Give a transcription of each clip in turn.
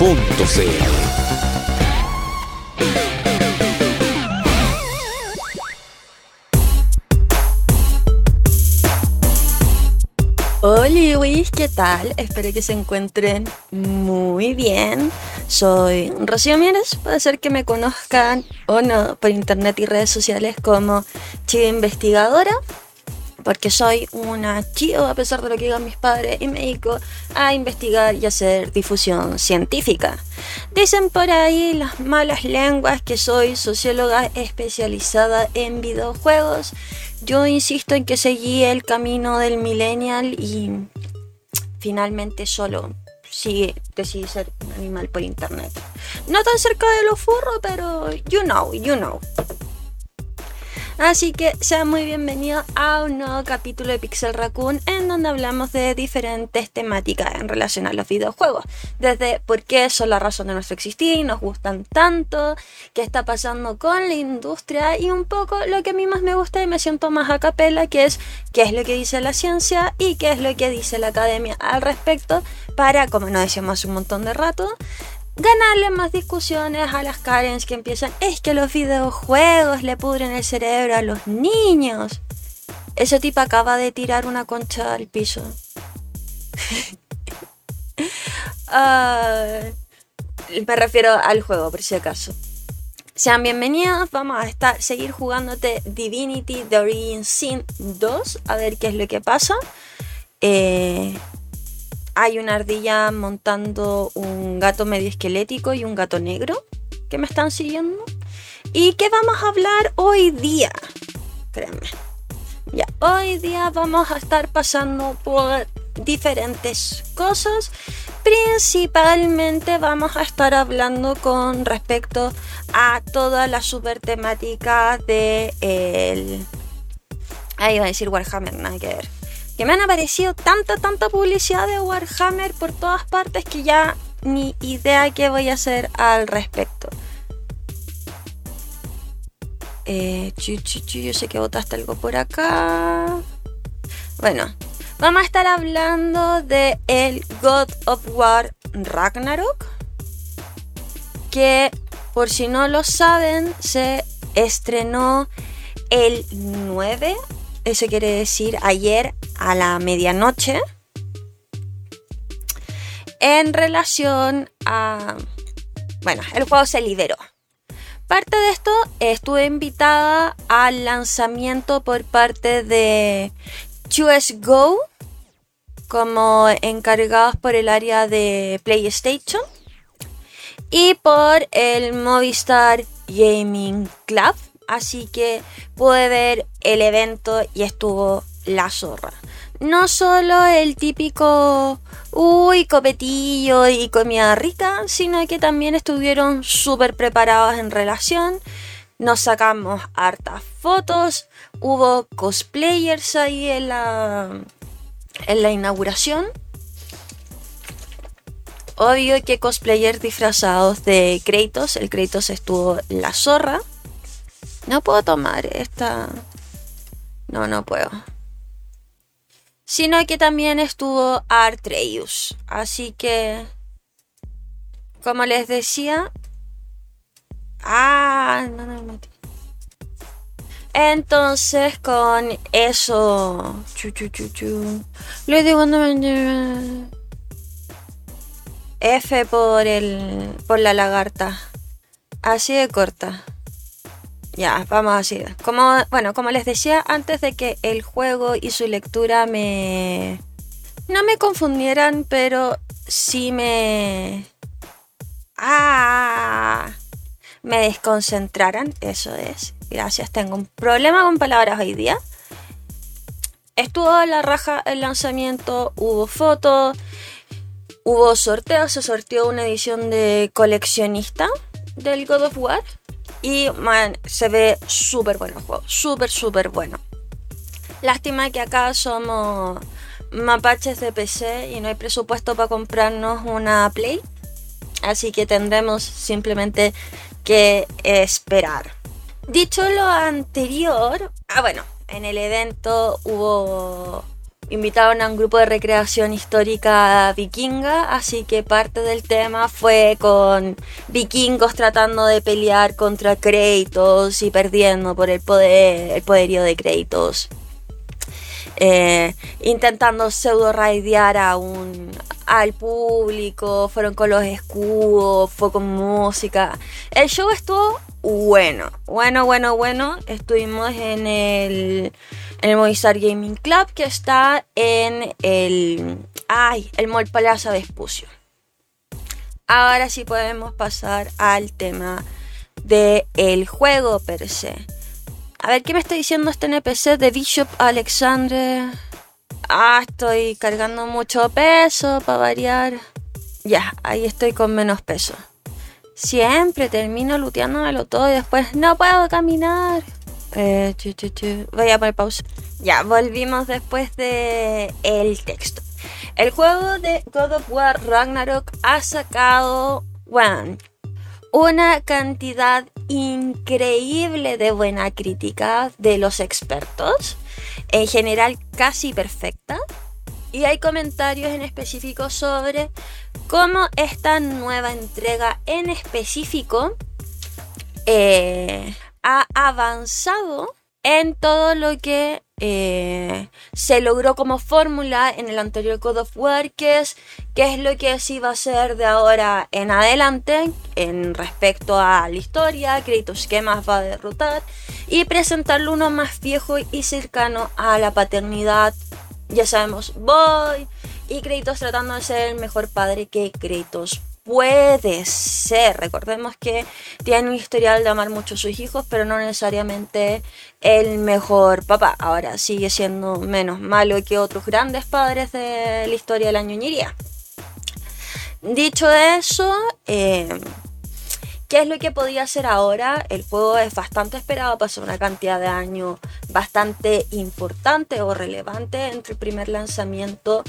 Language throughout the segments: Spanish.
Radiodemente.cl Hola, Luis, ¿qué tal? Espero que se encuentren muy bien. Soy Rocío Mieres, puede ser que me conozcan o no por internet y redes sociales como chiva investigadora, porque soy una chiva a pesar de lo que digan mis padres y me dedico a investigar y hacer difusión científica. Dicen por ahí las malas lenguas que soy socióloga especializada en videojuegos. Yo insisto en que seguí el camino del millennial y finalmente solo sigue, decidí ser animal por internet. No tan cerca de los furros, pero you know, you know. Así que sean muy bienvenidos a un nuevo capítulo de Pixel Raccoon en donde hablamos de diferentes temáticas en relación a los videojuegos. Desde por qué son la razón de nuestro existir, nos gustan tanto, qué está pasando con la industria y un poco lo que a mí más me gusta y me siento más a capela, que es qué es lo que dice la ciencia y qué es lo que dice la academia al respecto para, como nos decíamos hace un montón de rato, ganarle más discusiones a las Karens que empiezan, es que los videojuegos le pudren el cerebro a los niños. Ese tipo acaba de tirar una concha al piso. Ah, me refiero al juego, por si acaso. Sean bienvenidos, vamos a estar, seguir jugándote Divinity The Origin Sin 2, a ver qué es lo que pasa. Eh, hay una ardilla montando un gato medio esquelético y un gato negro que me están siguiendo. ¿Y qué vamos a hablar hoy día? Créanme. Ya, hoy día vamos a estar pasando por diferentes cosas. Principalmente vamos a estar hablando con respecto a toda la super temática de el... Ahí va a decir Warhammer, nada que ver que me han aparecido tanta, tanta publicidad de Warhammer por todas partes que ya ni idea qué voy a hacer al respecto. Eh, yo sé que botaste algo por acá. Bueno, vamos a estar hablando de el God of War Ragnarok. Que por si no lo saben, se estrenó el 9 eso quiere decir ayer a la medianoche, en relación a... Bueno, el juego se liberó. Parte de esto estuve invitada al lanzamiento por parte de Go como encargados por el área de PlayStation y por el Movistar Gaming Club así que pude ver el evento y estuvo la zorra. No solo el típico, uy, copetillo y comida rica, sino que también estuvieron súper preparados en relación. Nos sacamos hartas fotos, hubo cosplayers ahí en la, en la inauguración. Obvio que cosplayers disfrazados de Kratos, el Kratos estuvo la zorra. No puedo tomar esta. No, no puedo. Sino que también estuvo Artreus. Así que. Como les decía. Ah, no, no, no. Entonces, con eso. Chu, chu, chu, chu. Le digo, F por el. por la lagarta. Así de corta. Ya, vamos así. Como, bueno, como les decía antes de que el juego y su lectura me... No me confundieran, pero sí me... Ah, me desconcentraran, eso es. Gracias, tengo un problema con palabras hoy día. Estuvo la raja el lanzamiento, hubo fotos. hubo sorteos, se sorteó una edición de coleccionista del God of War. Y se ve súper bueno el juego, súper, súper bueno. Lástima que acá somos mapaches de PC y no hay presupuesto para comprarnos una Play. Así que tendremos simplemente que esperar. Dicho lo anterior, ah bueno, en el evento hubo invitaron a un grupo de recreación histórica vikinga, así que parte del tema fue con vikingos tratando de pelear contra Kratos y perdiendo por el poder, el poderío de Kratos. Eh, intentando pseudo raidear a un, al público, fueron con los escudos, fue con música. El show estuvo bueno, bueno, bueno, bueno. Estuvimos en el, en el Movistar Gaming Club que está en el, ay, el Mall Plaza de Espucio. Ahora sí podemos pasar al tema del el juego per se. A ver, ¿qué me está diciendo este NPC de Bishop Alexander? Ah, estoy cargando mucho peso para variar. Ya, ahí estoy con menos peso. Siempre termino luteándomelo todo y después no puedo caminar. Eh, Voy a poner pausa. Ya, volvimos después de el texto. El juego de God of War Ragnarok ha sacado, bueno, una cantidad increíble de buena crítica de los expertos, en general casi perfecta, y hay comentarios en específico sobre cómo esta nueva entrega en específico eh, ha avanzado en todo lo que eh, se logró como fórmula en el anterior Code of es qué es lo que sí va a ser de ahora en adelante en respecto a la historia, créditos que más va a derrotar y presentarlo uno más viejo y cercano a la paternidad. Ya sabemos, Boy y créditos tratando de ser el mejor padre que créditos puede ser. Recordemos que tiene un historial de amar mucho a sus hijos, pero no necesariamente el mejor papá. Ahora sigue siendo menos malo que otros grandes padres de la historia de la ñoñería. Dicho eso, eh, ¿Qué es lo que podía hacer ahora? El juego es bastante esperado, pasó una cantidad de años bastante importante o relevante entre el primer lanzamiento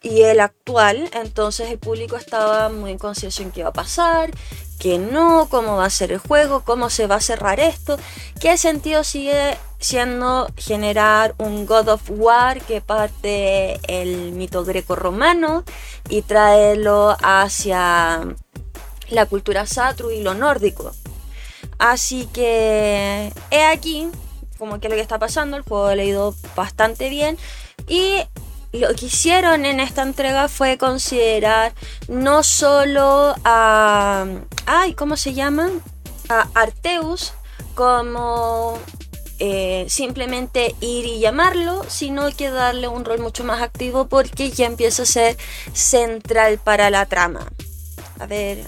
y el actual. Entonces el público estaba muy inconsciente en qué iba a pasar, qué no, cómo va a ser el juego, cómo se va a cerrar esto, qué sentido sigue siendo generar un God of War que parte el mito greco-romano y traerlo hacia la cultura satru y lo nórdico. Así que he aquí como que lo que está pasando, el juego he leído bastante bien y lo que hicieron en esta entrega fue considerar no solo a... Ay, ¿cómo se llama? A Arteus como eh, simplemente ir y llamarlo, sino que darle un rol mucho más activo porque ya empieza a ser central para la trama. A ver,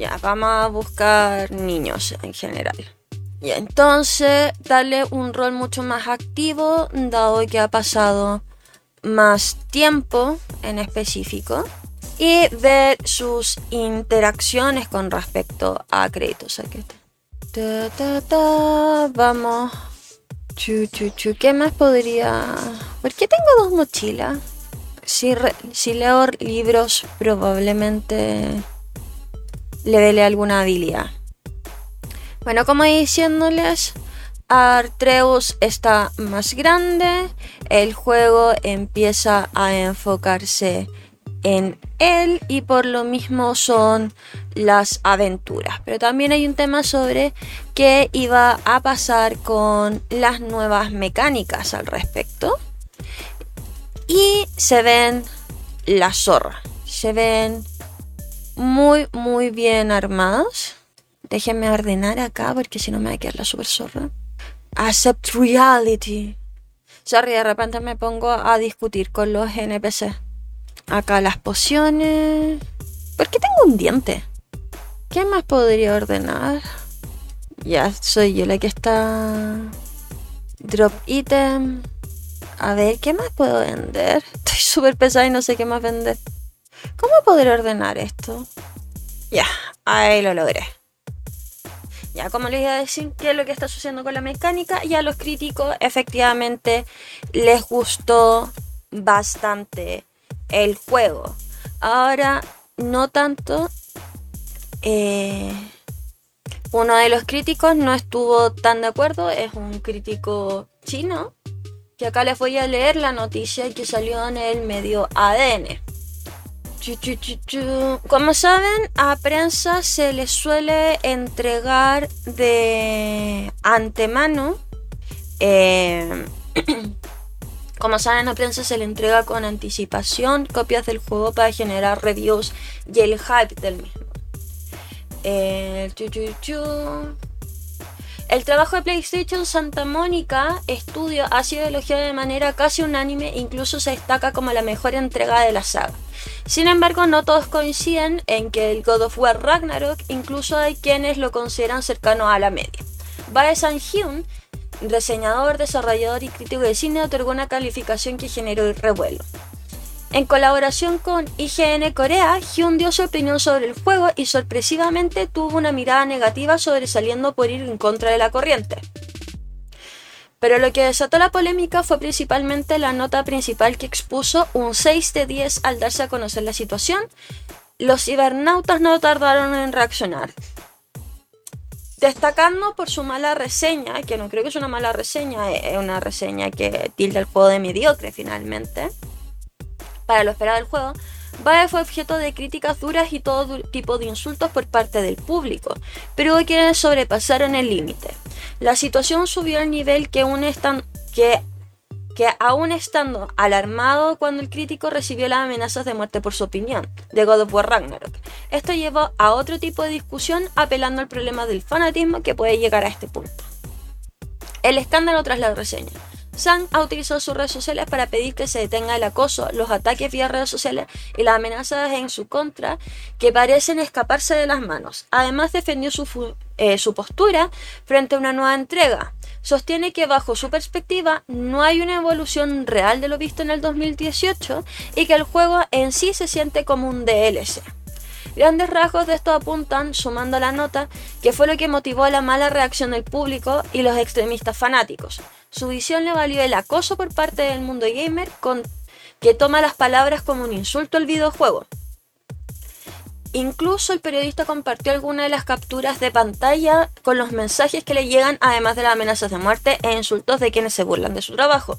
ya, vamos a buscar niños en general. Y entonces darle un rol mucho más activo, dado que ha pasado más tiempo en específico. Y ver sus interacciones con respecto a créditos. Vamos. ¿Qué más podría...? ¿Por qué tengo dos mochilas? Si, si leo libros, probablemente le dele alguna habilidad. Bueno, como diciéndoles, Artreus está más grande, el juego empieza a enfocarse en él y por lo mismo son las aventuras. Pero también hay un tema sobre qué iba a pasar con las nuevas mecánicas al respecto. Y se ven la zorra, se ven muy, muy bien armados. Déjenme ordenar acá porque si no me va a quedar la super zorra. Accept reality. Sorry, de repente me pongo a discutir con los NPC. Acá las pociones. ¿Por qué tengo un diente? ¿Qué más podría ordenar? Ya soy yo la que está. Drop item. A ver, ¿qué más puedo vender? Estoy súper pesada y no sé qué más vender. ¿Cómo poder ordenar esto? Ya, ahí lo logré. Ya, como les iba a decir, qué es lo que está sucediendo con la mecánica, y a los críticos efectivamente les gustó bastante el juego. Ahora, no tanto. Eh, uno de los críticos no estuvo tan de acuerdo, es un crítico chino, que acá les voy a leer la noticia que salió en el medio ADN. Como saben, a prensa se les suele entregar de antemano. Eh, como saben, a prensa se le entrega con anticipación copias del juego para generar reviews y el hype del mismo. El trabajo de PlayStation Santa Mónica Studio ha sido elogiado de manera casi unánime e incluso se destaca como la mejor entrega de la saga. Sin embargo, no todos coinciden en que el God of War Ragnarok incluso hay quienes lo consideran cercano a la media. Bae San-hyun, reseñador, desarrollador y crítico de cine, otorgó una calificación que generó el revuelo. En colaboración con IGN Corea, Hyun dio su opinión sobre el juego y sorpresivamente tuvo una mirada negativa sobresaliendo por ir en contra de la corriente. Pero lo que desató la polémica fue principalmente la nota principal que expuso un 6 de 10 al darse a conocer la situación. Los cibernautas no tardaron en reaccionar. Destacando por su mala reseña, que no creo que es una mala reseña, es una reseña que tilda el juego de mediocre finalmente para lo esperado del juego, Bae fue objeto de críticas duras y todo tipo de insultos por parte del público, pero quienes sobrepasaron el límite. La situación subió al nivel que, un que, que aún estando alarmado cuando el crítico recibió las amenazas de muerte por su opinión de God of War Ragnarok. Esto llevó a otro tipo de discusión apelando al problema del fanatismo que puede llegar a este punto. El escándalo tras la reseña. Sang ha utilizado sus redes sociales para pedir que se detenga el acoso, los ataques vía redes sociales y las amenazas en su contra que parecen escaparse de las manos. Además defendió su, eh, su postura frente a una nueva entrega. Sostiene que bajo su perspectiva no hay una evolución real de lo visto en el 2018 y que el juego en sí se siente como un DLC. Grandes rasgos de esto apuntan, sumando la nota, que fue lo que motivó la mala reacción del público y los extremistas fanáticos. Su visión le valió el acoso por parte del mundo gamer con, que toma las palabras como un insulto al videojuego. Incluso el periodista compartió algunas de las capturas de pantalla con los mensajes que le llegan, además de las amenazas de muerte e insultos de quienes se burlan de su trabajo.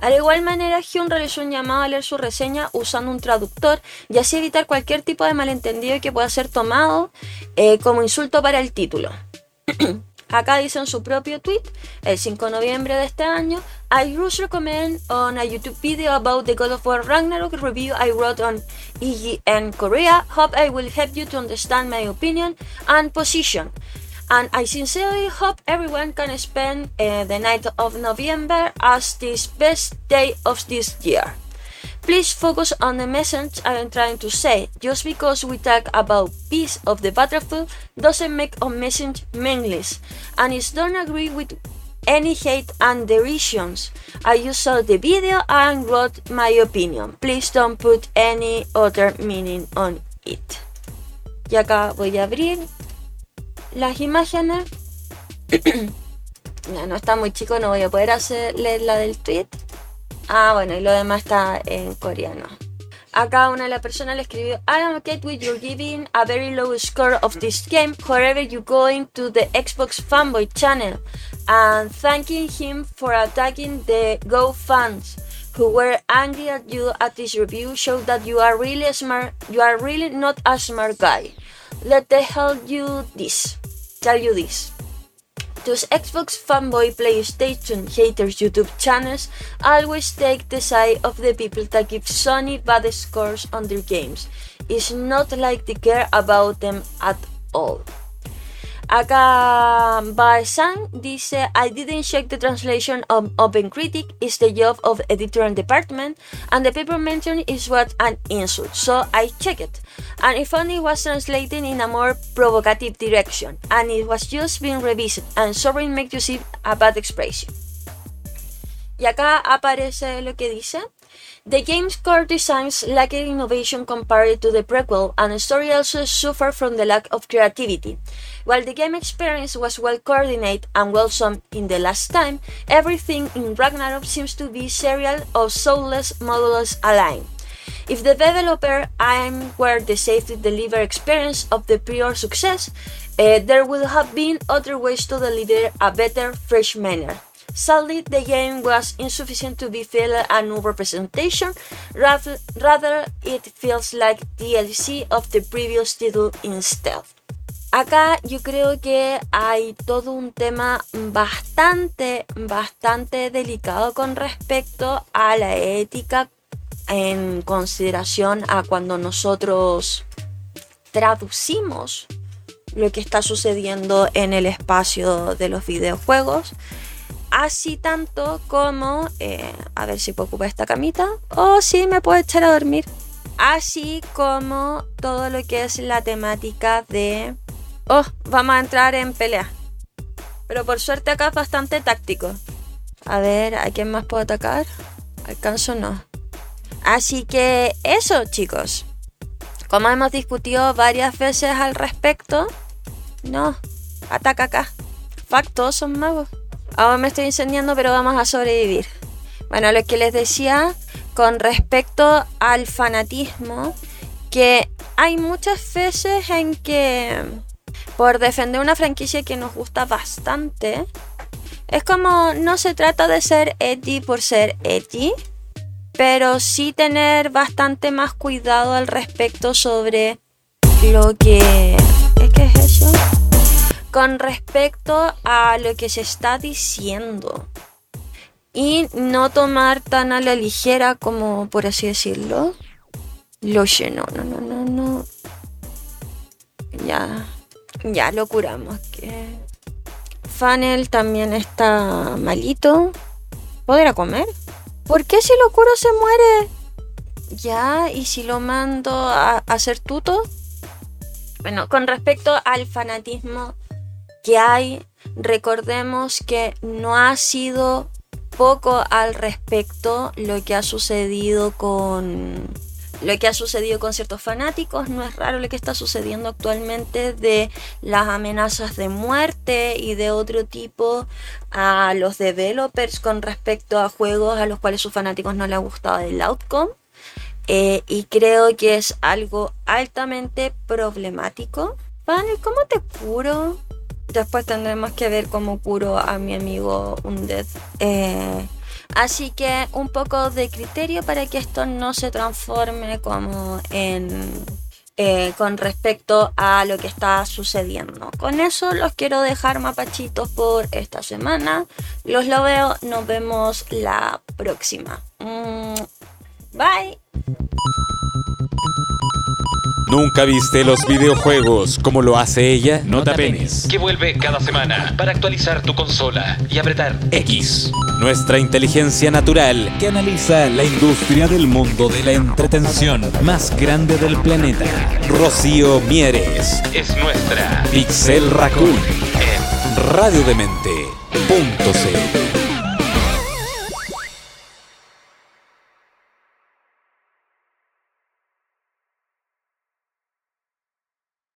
Al igual manera, Hyun realizó un llamado a leer su reseña usando un traductor y así evitar cualquier tipo de malentendido que pueda ser tomado eh, como insulto para el título. Acá dice en su propio tweet, el 5 de noviembre de este año, I would recommend on a YouTube video about the God of War Ragnarok review I wrote on EGN Korea. Hope I will help you to understand my opinion and position. And I sincerely hope everyone can spend uh, the night of November as this best day of this year. Please focus on the message I am trying to say. Just because we talk about peace of the battlefield doesn't make a message meaningless, and it don't agree with any hate and derisions. I just saw the video and wrote my opinion. Please don't put any other meaning on it. Y acá voy a abrir las imágenes. no, no está muy chico, no voy a poder hacer la del tweet. Ah, bueno, y lo demás está en coreano. Acá una de las personas le escribió I am okay with you giving a very low score of this game However, you going to the Xbox fanboy channel and thanking him for attacking the Go fans who were angry at you at this review show that you are really smart you are really not a smart guy. Let the hell you this tell you this. Those Xbox fanboy PlayStation haters YouTube channels always take the side of the people that give Sony bad scores on their games. It's not like they care about them at all. Acá um, Barsan dice I didn't check the translation of OpenCritic, it's the job of editorial department, and the paper mentioned is what an insult, so I checked it. And if only it was translated in a more provocative direction, and it was just being revised, and sorry make you see a bad expression. Y acá aparece lo que dice. The game's core designs lacked innovation compared to the prequel, and the story also suffered from the lack of creativity. While the game experience was well coordinated and wholesome in the last time, everything in Ragnarok seems to be serial or soulless models aligned. If the developer aimed were the safety deliver experience of the prior success, uh, there would have been other ways to deliver a better, fresh manner. Sadly, the game was insufficient to be feel a new representation, rather, rather it feels like DLC of the previous title instead. Acá yo creo que hay todo un tema bastante, bastante delicado con respecto a la ética en consideración a cuando nosotros traducimos lo que está sucediendo en el espacio de los videojuegos así tanto como, eh, a ver si puedo ocupar esta camita, o si me puedo echar a dormir, así como todo lo que es la temática de, oh, vamos a entrar en pelea. Pero por suerte acá es bastante táctico. A ver, ¿a quién más puedo atacar? Alcanzo no. Así que eso, chicos. Como hemos discutido varias veces al respecto, no, ataca acá. Factos son magos. Ahora me estoy incendiando, pero vamos a sobrevivir. Bueno, lo que les decía con respecto al fanatismo, que hay muchas veces en que por defender una franquicia que nos gusta bastante, es como no se trata de ser edgy por ser edgy, pero sí tener bastante más cuidado al respecto sobre lo que... ¿Qué es eso? Con respecto a lo que se está diciendo y no tomar tan a la ligera como por así decirlo lo llenó no no no no ya ya lo curamos que Fanel también está malito ¿podrá comer? ¿por qué si lo curo se muere? ya y si lo mando a hacer tuto bueno, con respecto al fanatismo que hay, recordemos que no ha sido poco al respecto lo que ha sucedido con lo que ha sucedido con ciertos fanáticos, no es raro lo que está sucediendo actualmente de las amenazas de muerte y de otro tipo a los developers con respecto a juegos a los cuales sus fanáticos no les ha gustado el outcome. Eh, y creo que es algo altamente problemático. Panel, ¿cómo te curo? Después tendremos que ver cómo curo a mi amigo Undead. Eh, así que un poco de criterio para que esto no se transforme como en... Eh, con respecto a lo que está sucediendo. Con eso los quiero dejar mapachitos por esta semana. Los lo veo, nos vemos la próxima. Mm, bye. ¿Nunca viste los videojuegos como lo hace ella? No te apenes. Que vuelve cada semana para actualizar tu consola y apretar X. Nuestra inteligencia natural que analiza la industria del mundo de la entretención más grande del planeta. Rocío Mieres. Es nuestra Pixel Raccoon. En radiodemente.c.